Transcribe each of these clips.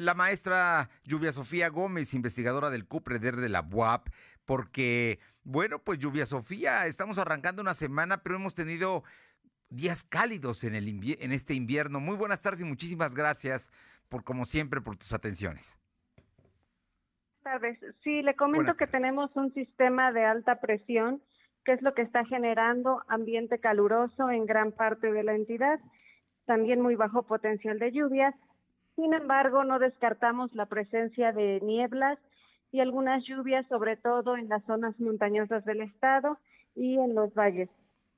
la maestra Lluvia Sofía Gómez, investigadora del CUPREDER de la UAP, porque, bueno, pues Lluvia Sofía, estamos arrancando una semana, pero hemos tenido días cálidos en, el en este invierno. Muy buenas tardes y muchísimas gracias por, como siempre, por tus atenciones. Buenas tardes. Sí, le comento que tenemos un sistema de alta presión, que es lo que está generando ambiente caluroso en gran parte de la entidad, también muy bajo potencial de lluvias. Sin embargo, no descartamos la presencia de nieblas y algunas lluvias, sobre todo en las zonas montañosas del estado y en los valles.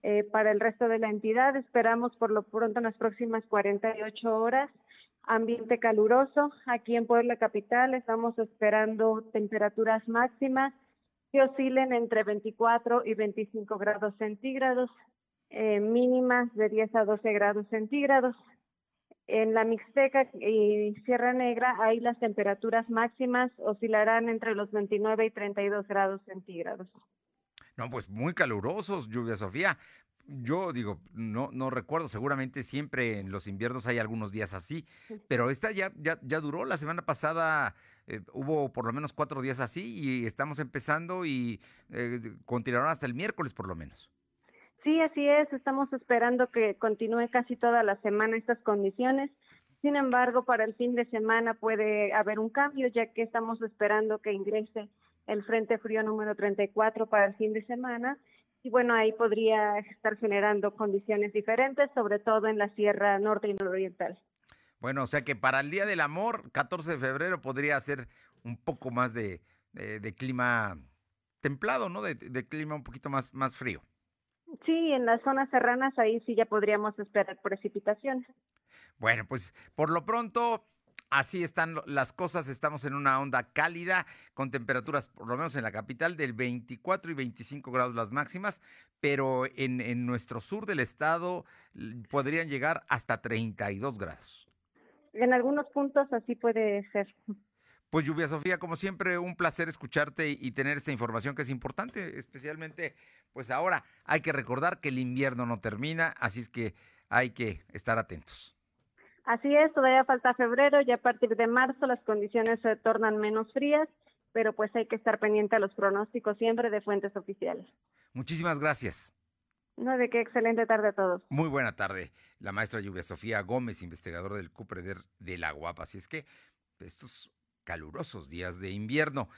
Eh, para el resto de la entidad esperamos por lo pronto en las próximas 48 horas ambiente caluroso. Aquí en Puebla Capital estamos esperando temperaturas máximas que oscilen entre 24 y 25 grados centígrados, eh, mínimas de 10 a 12 grados centígrados. En la Mixteca y Sierra Negra, ahí las temperaturas máximas oscilarán entre los 29 y 32 grados centígrados. No, pues muy calurosos, Lluvia Sofía. Yo digo, no, no recuerdo, seguramente siempre en los inviernos hay algunos días así, pero esta ya, ya, ya duró. La semana pasada eh, hubo por lo menos cuatro días así y estamos empezando y eh, continuarán hasta el miércoles por lo menos. Sí, así es. Estamos esperando que continúe casi toda la semana estas condiciones. Sin embargo, para el fin de semana puede haber un cambio, ya que estamos esperando que ingrese el Frente Frío número 34 para el fin de semana. Y bueno, ahí podría estar generando condiciones diferentes, sobre todo en la Sierra Norte y Nororiental. Bueno, o sea que para el Día del Amor, 14 de febrero, podría ser un poco más de, clima templado, ¿no? De, de, clima un poquito más, más frío. Sí, en las zonas serranas ahí sí ya podríamos esperar precipitaciones. Bueno, pues por lo pronto Así están las cosas, estamos en una onda cálida con temperaturas, por lo menos en la capital, del 24 y 25 grados las máximas, pero en, en nuestro sur del estado podrían llegar hasta 32 grados. En algunos puntos así puede ser. Pues Lluvia Sofía, como siempre, un placer escucharte y tener esta información que es importante, especialmente, pues ahora hay que recordar que el invierno no termina, así es que hay que estar atentos. Así es, todavía falta febrero, y a partir de marzo las condiciones se tornan menos frías, pero pues hay que estar pendiente a los pronósticos siempre de fuentes oficiales. Muchísimas gracias. No, de qué excelente tarde a todos. Muy buena tarde. La maestra Lluvia Sofía Gómez, investigadora del CUPREDER de la Guapa. Así es que estos calurosos días de invierno.